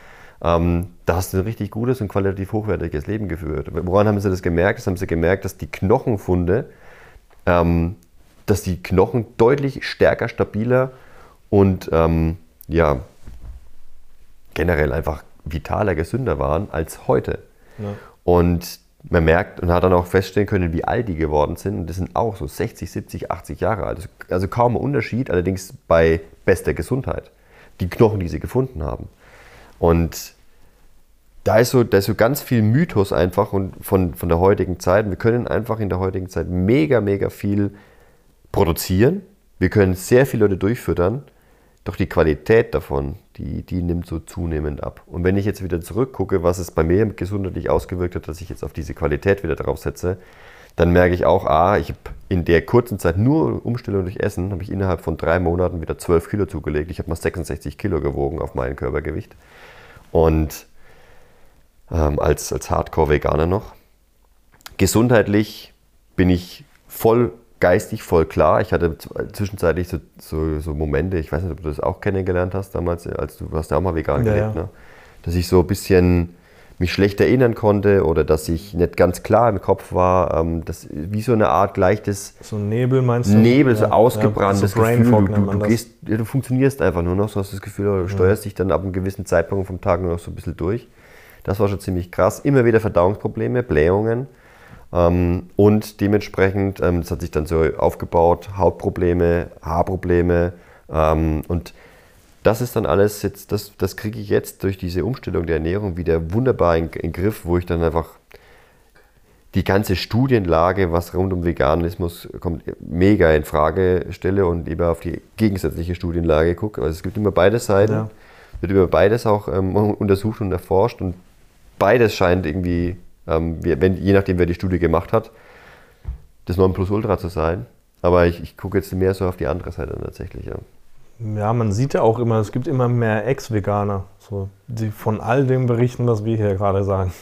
ähm, da hast du ein richtig gutes und qualitativ hochwertiges Leben geführt. Woran haben sie das gemerkt? Das haben sie gemerkt, dass die Knochenfunde, ähm, dass die Knochen deutlich stärker, stabiler und ähm, ja, generell einfach vitaler, gesünder waren als heute. Ja. Und man merkt und hat dann auch feststellen können, wie alt die geworden sind. Und das sind auch so 60, 70, 80 Jahre alt. Also kaum ein Unterschied, allerdings bei bester Gesundheit. Die Knochen, die sie gefunden haben. Und da ist so, da ist so ganz viel Mythos einfach und von, von der heutigen Zeit. Wir können einfach in der heutigen Zeit mega, mega viel produzieren. Wir können sehr viele Leute durchfüttern. Doch die Qualität davon, die, die nimmt so zunehmend ab. Und wenn ich jetzt wieder zurückgucke, was es bei mir gesundheitlich ausgewirkt hat, dass ich jetzt auf diese Qualität wieder draufsetze, dann merke ich auch, ah, ich habe in der kurzen Zeit nur Umstellung durch Essen, habe ich innerhalb von drei Monaten wieder 12 Kilo zugelegt. Ich habe mal 66 Kilo gewogen auf mein Körpergewicht. Und ähm, als, als Hardcore-Veganer noch. Gesundheitlich bin ich voll geistig voll klar. Ich hatte zwischenzeitlich so, so, so, Momente, ich weiß nicht, ob du das auch kennengelernt hast damals, als du warst ja auch mal vegan ja, gelebt, ja. Ne? dass ich so ein bisschen mich schlecht erinnern konnte oder dass ich nicht ganz klar im Kopf war, ähm, das, wie so eine Art leichtes so Nebel meinst du? Nebel, so ja, ausgebranntes ja, so Gefühl. Du, du, du, gehst, ja, du funktionierst einfach nur noch, so hast das Gefühl, du steuerst dich dann ab einem gewissen Zeitpunkt vom Tag nur noch so ein bisschen durch. Das war schon ziemlich krass. Immer wieder Verdauungsprobleme, Blähungen. Ähm, und dementsprechend, ähm, das hat sich dann so aufgebaut, Hautprobleme, Haarprobleme. Ähm, und das ist dann alles, jetzt, das, das kriege ich jetzt durch diese Umstellung der Ernährung wieder wunderbar in, in den Griff, wo ich dann einfach die ganze Studienlage, was rund um Veganismus kommt, mega in Frage stelle und eben auf die gegensätzliche Studienlage gucke. Also es gibt immer beide Seiten, ja. wird über beides auch ähm, untersucht und erforscht und beides scheint irgendwie ähm, wenn, je nachdem, wer die Studie gemacht hat, das Nonplusultra zu sein. Aber ich, ich gucke jetzt mehr so auf die andere Seite tatsächlich. Ja. ja, man sieht ja auch immer, es gibt immer mehr Ex-Veganer, so, die von all dem berichten, was wir hier gerade sagen.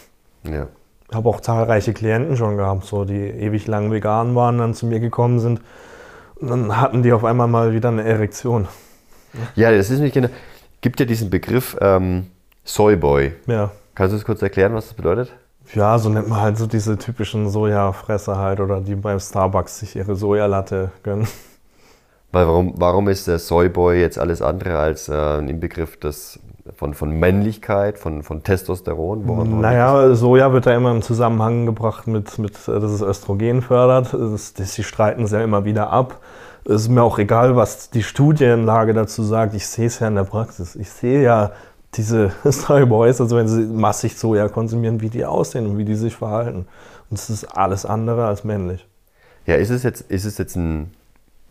Ja. Ich habe auch zahlreiche Klienten schon gehabt, so, die ewig lang vegan waren, dann zu mir gekommen sind. Und dann hatten die auf einmal mal wieder eine Erektion. Ja, das ist nicht genau. Gibt ja diesen Begriff ähm, Soyboy. Ja. Kannst du es kurz erklären, was das bedeutet? Ja, so nennt man halt so diese typischen Sojafresser halt oder die beim Starbucks sich ihre Sojalatte gönnen. Weil warum, warum ist der Soyboy jetzt alles andere als äh, ein Inbegriff des, von, von Männlichkeit, von, von Testosteron? Woran naja, Soja wird da immer im Zusammenhang gebracht mit, mit äh, dass es Östrogen fördert. Das, das, sie streiten es ja immer wieder ab. Es ist mir auch egal, was die Studienlage dazu sagt. Ich sehe es ja in der Praxis. Ich sehe ja diese Boys, also wenn sie massig Soja konsumieren, wie die aussehen und wie die sich verhalten. Und es ist alles andere als männlich. Ja, ist es jetzt, ist es jetzt ein,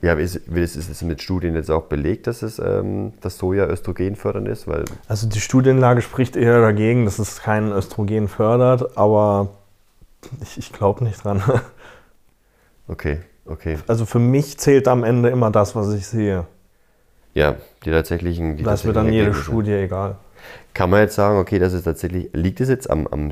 ja, ist, ist es mit Studien jetzt auch belegt, dass es ähm, das Soja Östrogen fördern ist? Weil also die Studienlage spricht eher dagegen, dass es kein Östrogen fördert, aber ich, ich glaube nicht dran. Okay, okay. Also für mich zählt am Ende immer das, was ich sehe. Ja, die tatsächlichen. Die das wird dann jede Studie egal. Kann man jetzt sagen, okay, das ist tatsächlich, liegt es jetzt am, am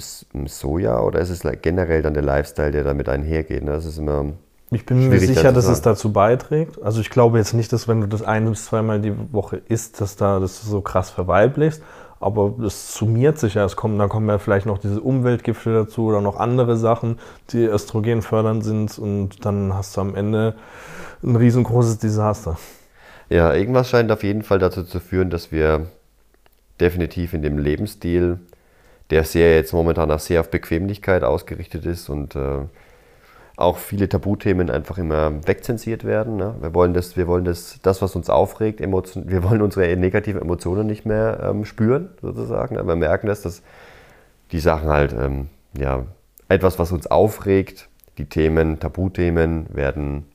Soja oder ist es generell dann der Lifestyle, der damit einhergeht? Ne? Das ist immer ich bin mir sicher, dass es dazu beiträgt. Also ich glaube jetzt nicht, dass wenn du das ein bis zweimal die Woche isst, dass da das so krass verweiblichst. Aber es summiert sich ja. Es kommen, da kommen ja vielleicht noch diese Umweltgifte dazu oder noch andere Sachen, die östrogenfördernd sind. Und dann hast du am Ende ein riesengroßes Desaster. Ja, irgendwas scheint auf jeden Fall dazu zu führen, dass wir definitiv in dem Lebensstil, der sehr jetzt momentan auch sehr auf Bequemlichkeit ausgerichtet ist und äh, auch viele Tabuthemen einfach immer wegzensiert werden. Ne? Wir wollen das, wir wollen das, das, was uns aufregt, Emotion, wir wollen unsere negativen Emotionen nicht mehr ähm, spüren, sozusagen. Aber wir merken das, dass die Sachen halt, ähm, ja, etwas, was uns aufregt, die Themen, Tabuthemen werden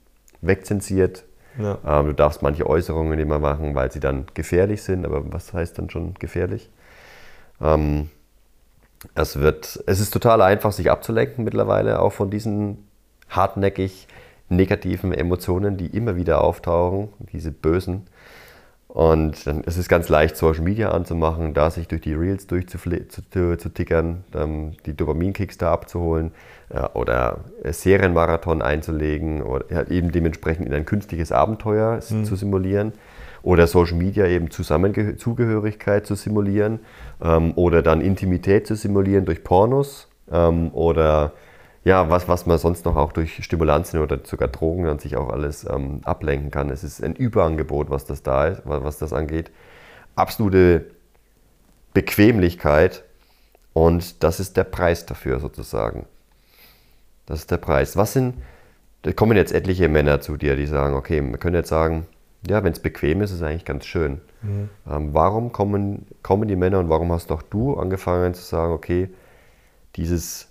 wegzensiert. Ja. Ähm, du darfst manche Äußerungen nicht mehr machen, weil sie dann gefährlich sind. Aber was heißt dann schon gefährlich? Ähm, es, wird, es ist total einfach, sich abzulenken mittlerweile, auch von diesen hartnäckig negativen Emotionen, die immer wieder auftauchen, diese bösen. Und dann ist es ganz leicht, Social Media anzumachen, da sich durch die Reels durchzutickern, zu, die Dopaminkicks da abzuholen ja, oder Serienmarathon einzulegen oder eben dementsprechend in ein künstliches Abenteuer mhm. zu simulieren oder Social Media eben Zusammenzugehörigkeit zu simulieren ähm, oder dann Intimität zu simulieren durch Pornos ähm, oder ja, was, was man sonst noch auch durch Stimulanzien oder sogar Drogen dann sich auch alles ähm, ablenken kann. Es ist ein Überangebot, was das da ist, was das angeht. Absolute Bequemlichkeit und das ist der Preis dafür sozusagen. Das ist der Preis. Was sind, da kommen jetzt etliche Männer zu dir, die sagen, okay, wir können jetzt sagen, ja, wenn es bequem ist, ist es eigentlich ganz schön. Mhm. Ähm, warum kommen, kommen die Männer und warum hast auch du angefangen zu sagen, okay, dieses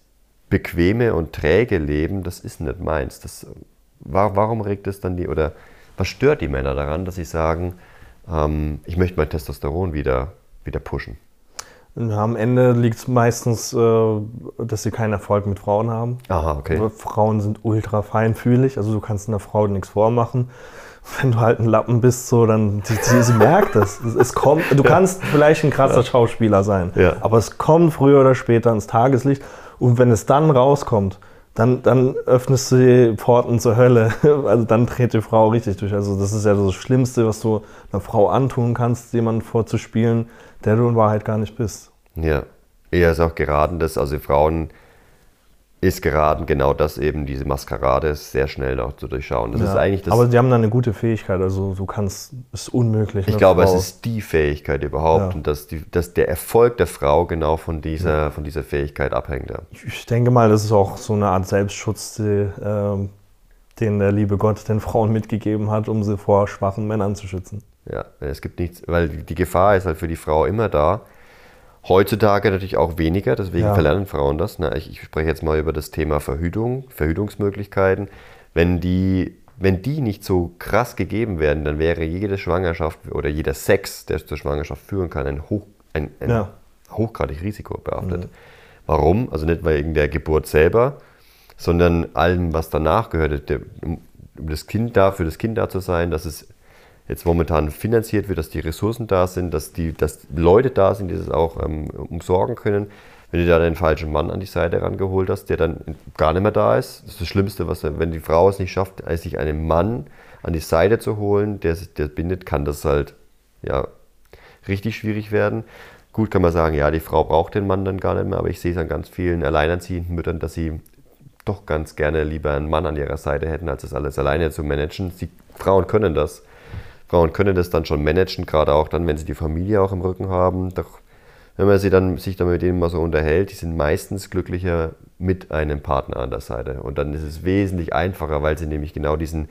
bequeme und träge Leben, das ist nicht meins. Das, warum regt es dann die, oder was stört die Männer daran, dass sie sagen, ähm, ich möchte mein Testosteron wieder, wieder pushen? Am Ende liegt es meistens, äh, dass sie keinen Erfolg mit Frauen haben. Aha, okay. Frauen sind ultra feinfühlig, also du kannst einer Frau nichts vormachen. Wenn du halt ein Lappen bist, so, dann sie, sie, sie merkt es. Es kommt, du kannst vielleicht ein krasser ja. Schauspieler sein, ja. aber es kommt früher oder später ins Tageslicht und wenn es dann rauskommt, dann, dann öffnest du die Pforten zur Hölle. Also dann dreht die Frau richtig durch. Also das ist ja das Schlimmste, was du einer Frau antun kannst, jemanden vorzuspielen, der du in Wahrheit gar nicht bist. Ja, eher ist auch geraten, dass also Frauen ist geraten genau das eben, diese Maskerade sehr schnell noch zu durchschauen. Das ja, ist eigentlich das aber sie haben da eine gute Fähigkeit, also du kannst, es ist unmöglich. Ich glaube, Frau. es ist die Fähigkeit überhaupt ja. und dass, die, dass der Erfolg der Frau genau von dieser, ja. von dieser Fähigkeit abhängt. Ich denke mal, das ist auch so eine Art Selbstschutz, die, äh, den der liebe Gott den Frauen mitgegeben hat, um sie vor schwachen Männern zu schützen. Ja, es gibt nichts, weil die Gefahr ist halt für die Frau immer da, Heutzutage natürlich auch weniger, deswegen ja. verlernen Frauen das. Ne? Ich, ich, spreche jetzt mal über das Thema Verhütung, Verhütungsmöglichkeiten. Wenn die, wenn die nicht so krass gegeben werden, dann wäre jede Schwangerschaft oder jeder Sex, der zur Schwangerschaft führen kann, ein, hoch, ein, ein ja. hochgradig risikobehaftet. Mhm. Warum? Also nicht wegen der Geburt selber, sondern allem, was danach gehört, um das Kind da, für das Kind da zu sein, dass es jetzt momentan finanziert wird, dass die Ressourcen da sind, dass die dass Leute da sind, die das auch ähm, umsorgen können. Wenn du da den falschen Mann an die Seite rangeholt hast, der dann gar nicht mehr da ist, das ist das Schlimmste, was wenn die Frau es nicht schafft, sich einen Mann an die Seite zu holen, der der bindet, kann das halt ja richtig schwierig werden. Gut kann man sagen, ja, die Frau braucht den Mann dann gar nicht mehr, aber ich sehe es an ganz vielen alleinerziehenden Müttern, dass sie doch ganz gerne lieber einen Mann an ihrer Seite hätten, als das alles alleine zu managen. Die Frauen können das. Frauen können das dann schon managen, gerade auch dann, wenn sie die Familie auch im Rücken haben. Doch wenn man sie dann, sich dann mit denen mal so unterhält, die sind meistens glücklicher mit einem Partner an der Seite. Und dann ist es wesentlich einfacher, weil sie nämlich genau diesen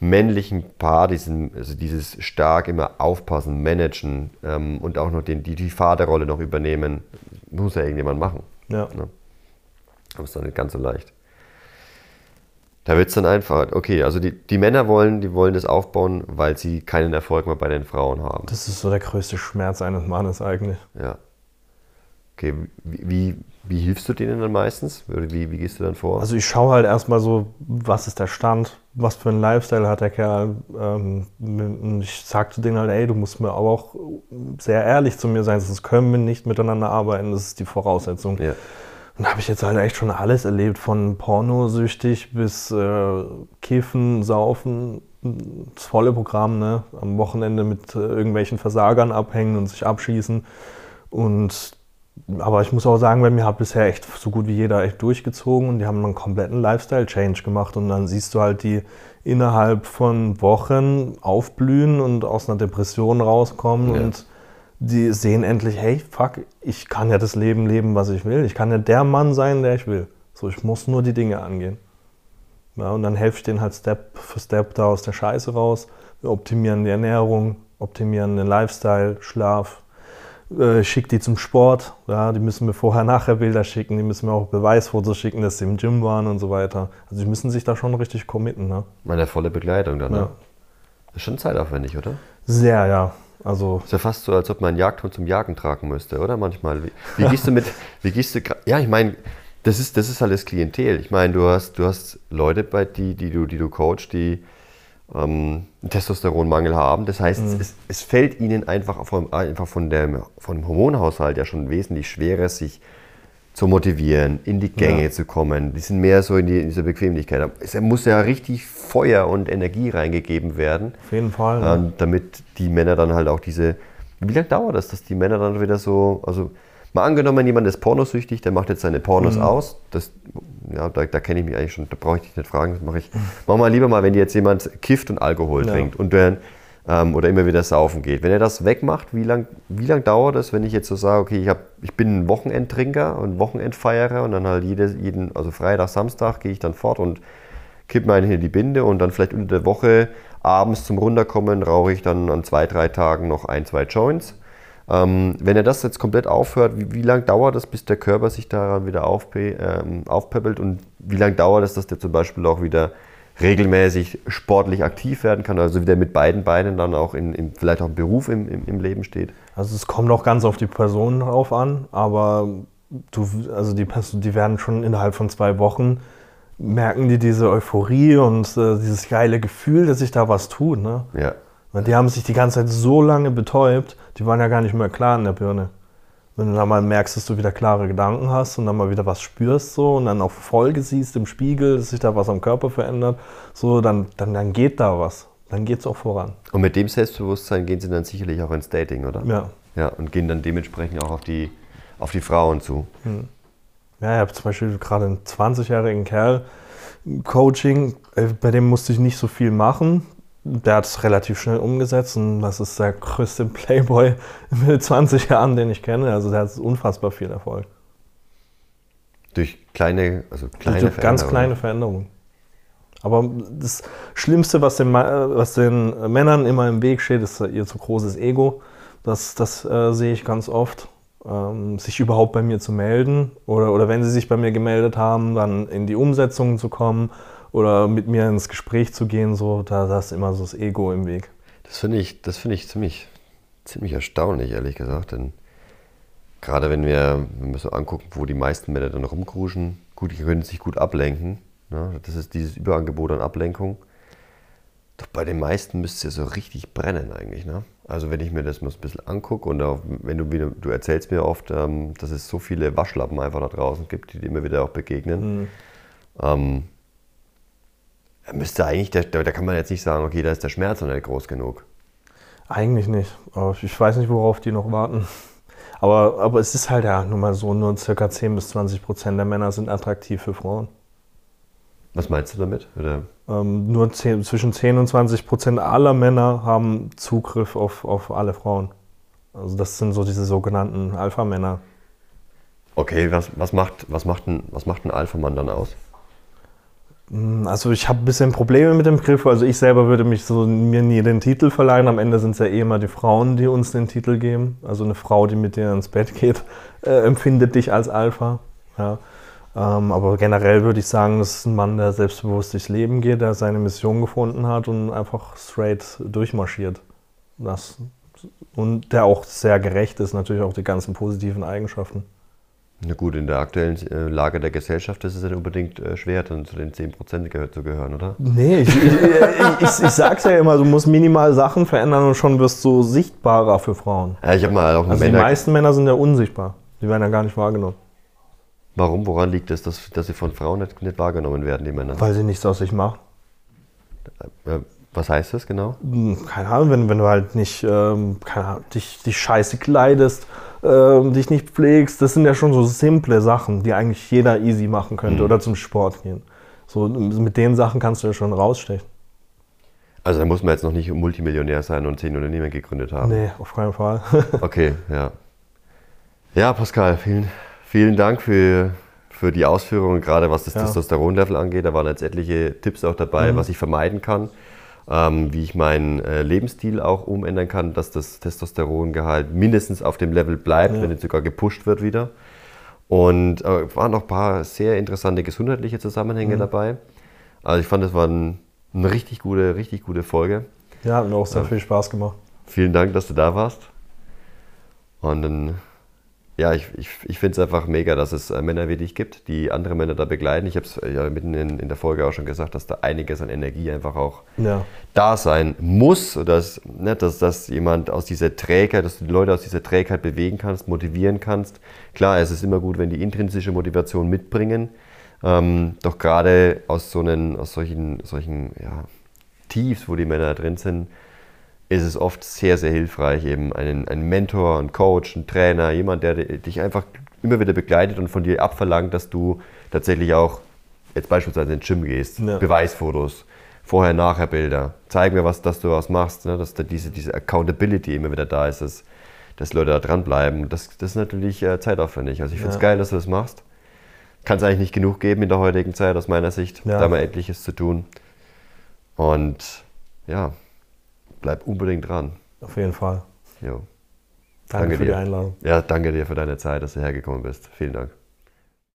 männlichen Paar, diesen, also dieses stark immer aufpassen, managen ähm, und auch noch den, die, die Vaterrolle noch übernehmen, muss ja irgendjemand machen. Ja. Ne? Aber ist dann nicht ganz so leicht. Da wird es dann einfach, okay, also die, die Männer wollen, die wollen das aufbauen, weil sie keinen Erfolg mehr bei den Frauen haben. Das ist so der größte Schmerz eines Mannes eigentlich. Ja. Okay, wie, wie, wie hilfst du denen dann meistens? Oder wie, wie gehst du dann vor? Also ich schaue halt erstmal so, was ist der Stand, was für einen Lifestyle hat der Kerl. Ähm, und ich sage zu denen halt, ey, du musst mir aber auch sehr ehrlich zu mir sein, sonst können wir nicht miteinander arbeiten, das ist die Voraussetzung. ja. Und da habe ich jetzt halt echt schon alles erlebt, von pornosüchtig bis äh, Kiffen, Saufen, das volle Programm, ne? Am Wochenende mit äh, irgendwelchen Versagern abhängen und sich abschießen. Und aber ich muss auch sagen, bei mir hat bisher echt so gut wie jeder echt durchgezogen und die haben einen kompletten Lifestyle-Change gemacht. Und dann siehst du halt die innerhalb von Wochen aufblühen und aus einer Depression rauskommen Ja. und die sehen endlich, hey, fuck, ich kann ja das Leben leben, was ich will. Ich kann ja der Mann sein, der ich will. So, ich muss nur die Dinge angehen. Ja, und dann helfe ich denen halt Step für Step da aus der Scheiße raus. Wir optimieren die Ernährung, optimieren den Lifestyle, Schlaf, äh, schick die zum Sport. Ja, die müssen mir vorher, nachher Bilder schicken, die müssen mir auch Beweisfotos schicken, dass sie im Gym waren und so weiter. Also die müssen sich da schon richtig committen. Ne? Meine volle Begleitung dann. Ja. Ne? Das ist schon zeitaufwendig, oder? Sehr, ja. Also Ist ja fast so, als ob man einen Jagdhund zum Jagen tragen müsste, oder? Manchmal. Wie, wie gehst du mit, wie gehst du, ja, ich meine, das ist, das ist das Klientel. Ich meine, du hast, du hast Leute, bei die, die, du, die du coachst, die ähm, einen Testosteronmangel haben. Das heißt, es, es fällt ihnen einfach von, einfach von dem, von dem Hormonhaushalt ja schon wesentlich schwerer, sich zu motivieren, in die Gänge Ja. zu kommen. Die sind mehr so in, die, in dieser Bequemlichkeit. Es muss ja richtig Feuer und Energie reingegeben werden. auf jeden Fall. Ähm, damit die Männer dann halt auch diese. Wie lange dauert das, dass die Männer dann wieder so. Also, mal angenommen, jemand ist pornosüchtig, der macht jetzt seine Pornos aus. Das, ja, da, da kenne ich mich eigentlich schon, da brauche ich dich nicht fragen. Das mache ich. Mach mal lieber mal, wenn jetzt jemand kifft und Alkohol Ja. trinkt und dann. Ähm, oder immer wieder saufen geht. Wenn er das wegmacht, wie lange wie lang dauert das, wenn ich jetzt so sage, okay, ich, hab, ich bin ein Wochenendtrinker und Wochenendfeierer und dann halt jede, jeden, also Freitag, Samstag gehe ich dann fort und kipp mir einen in die Binde und dann vielleicht unter der Woche abends zum Runterkommen rauche ich dann an zwei, drei Tagen noch ein, zwei Joints. Ähm, wenn er das jetzt komplett aufhört, wie, wie lange dauert es, bis der Körper sich daran wieder aufpe ähm, aufpäppelt und wie lange dauert es, dass der zum Beispiel auch wieder regelmäßig sportlich aktiv werden kann, also wieder mit beiden Beinen dann auch in, in vielleicht auch im Beruf im, im, im Leben steht? Also es kommt auch ganz auf die Person drauf an, aber du, also die, Person, die werden schon innerhalb von zwei Wochen merken die diese Euphorie und äh, dieses geile Gefühl, dass sich da was tut. Ne? Ja. Weil Die haben sich die ganze Zeit so lange betäubt, die waren ja gar nicht mehr klar in der Birne. Wenn du dann mal merkst, dass du wieder klare Gedanken hast und dann mal wieder was spürst so und dann auch Folge siehst im Spiegel, dass sich da was am Körper verändert, so dann, dann, dann geht da was. Dann geht es auch voran. Und mit dem Selbstbewusstsein gehen sie dann sicherlich auch ins Dating, oder? Ja. Ja, und gehen dann dementsprechend auch auf die, auf die Frauen zu. Ja, ich habe zum Beispiel gerade einen 20-jährigen Kerl Coaching, äh, bei dem musste ich nicht so viel machen. Der hat es relativ schnell umgesetzt und das ist der größte Playboy mit 20 Jahren, den ich kenne. Also der hat unfassbar viel Erfolg. Durch kleine, also kleine Durch ganz kleine Veränderungen. Aber das Schlimmste, was den, was den Männern immer im Weg steht, ist ihr zu großes Ego. Das, das äh, sehe ich ganz oft. Ähm, sich überhaupt bei mir zu melden oder, oder wenn sie sich bei mir gemeldet haben, dann in die Umsetzung zu kommen oder mit mir ins Gespräch zu gehen, so, da, ist immer so das Ego im Weg. Das finde ich, das finde ich ziemlich, ziemlich erstaunlich, ehrlich gesagt. Denn gerade wenn wir, wenn wir so angucken, wo die meisten Männer dann rumkruschen, gut, die können sich gut ablenken. Ne? Das ist dieses Überangebot an Ablenkung. Doch bei den meisten müsste es ja so richtig brennen eigentlich. Ne? Also wenn ich mir das mal so ein bisschen angucke und auch, wenn du wieder, du erzählst mir oft, ähm, dass es so viele Waschlappen einfach da draußen gibt, die dir immer wieder auch begegnen. Ähm, da müsste eigentlich, der, da da kann man jetzt nicht sagen, okay, da ist der Schmerz noch nicht groß genug. Eigentlich nicht. Aber ich weiß nicht, worauf die noch warten. Aber, aber es ist halt ja nun mal so, nur circa 10 bis 20 Prozent der Männer sind attraktiv für Frauen. Was meinst du damit? Oder? Ähm, nur 10, zwischen 10 und 20 Prozent aller Männer haben Zugriff auf, auf alle Frauen. Also das sind so diese sogenannten Alpha-Männer. Okay, was, was, macht, was, macht ein, was macht ein Alpha-Mann dann aus? Hm, Also ich habe ein bisschen Probleme mit dem Begriff. Also ich selber würde mich so mir nie den Titel verleihen. Am Ende sind es ja eh immer die Frauen, die uns den Titel geben. Also eine Frau, die mit dir ins Bett geht, äh, empfindet dich als Alpha. Ja. Ähm, aber generell würde ich sagen, das ist ein Mann, der selbstbewusst durchs Leben geht, der seine Mission gefunden hat und einfach straight durchmarschiert. Das, und der auch sehr gerecht ist, natürlich auch die ganzen positiven Eigenschaften. Na gut, in der aktuellen äh, Lage der Gesellschaft ist es nicht unbedingt äh, schwer, dann zu den 10% gehört zu gehören, oder? Nee, ich, ich, ich, ich, sag's ja immer, du musst minimal Sachen verändern und schon wirst du sichtbarer für Frauen. Ja, ich habe mal auch Also die Männer. meisten Männer sind ja unsichtbar. Die werden ja gar nicht wahrgenommen, Warum? Woran liegt es, dass, dass sie von Frauen nicht, nicht wahrgenommen werden, die Männer? weil sie nichts aus sich machen. Äh, Was heißt das genau? Hm, Keine Ahnung, wenn, wenn du halt nicht ähm, keine Ahnung, dich, dich scheiße kleidest, ähm, dich nicht pflegst, das sind ja schon so simple Sachen, die eigentlich jeder easy machen könnte oder zum Sport gehen. So, mit den Sachen kannst du ja schon rausstechen. Also da muss man jetzt noch nicht Multimillionär sein und zehn Unternehmen gegründet haben. Nee, auf keinen Fall. Okay, ja. Ja, Pascal, vielen, vielen Dank für, für die Ausführungen, gerade was das Ja. Testosteronlevel angeht. Da waren jetzt etliche Tipps auch dabei, was ich vermeiden kann, ähm, wie ich meinen äh, Lebensstil auch umändern kann, dass das Testosterongehalt mindestens auf dem Level bleibt, wenn nicht sogar gepusht wird wieder. Und äh, waren noch ein paar sehr interessante gesundheitliche Zusammenhänge dabei. Also ich fand, das war ein, eine richtig gute, richtig gute Folge. ja, hat mir auch sehr viel Spaß gemacht. Vielen Dank, dass du da warst. Und dann, ja, ich, ich, ich finde es einfach mega, dass es äh, Männer wie dich gibt, die andere Männer da begleiten. Ich habe es ja mitten in, in der Folge auch schon gesagt, dass da einiges an Energie einfach auch Ja, da sein muss, dass, ne, dass, dass jemand aus dieser Trägheit, dass du die Leute aus dieser Trägheit bewegen kannst, motivieren kannst. Klar, es ist immer gut, wenn die intrinsische Motivation mitbringen, ähm, doch gerade aus, so einen, aus solchen, solchen ja, Tiefs, wo die Männer drin sind, ist es oft sehr, sehr hilfreich, eben einen, einen Mentor, einen Coach, einen Trainer, jemand, der dich einfach immer wieder begleitet und von dir abverlangt, dass du tatsächlich auch jetzt beispielsweise ins Gym gehst, Ja. Beweisfotos, Vorher-Nachher-Bilder, zeig mir, was, dass du was machst, ne? dass da diese, diese Accountability immer wieder da ist, dass, dass Leute da dranbleiben. Das, das ist natürlich äh, zeitaufwendig. Also ich finde es Ja. geil, dass du das machst. Kann es eigentlich nicht genug geben in der heutigen Zeit, aus meiner Sicht. Ja. Da haben wir etliches zu tun. Und ja, bleib unbedingt dran. auf jeden Fall. Jo. Danke, Danke für dir. die Einladung. Ja, danke dir für deine Zeit, dass du hergekommen bist. Vielen Dank.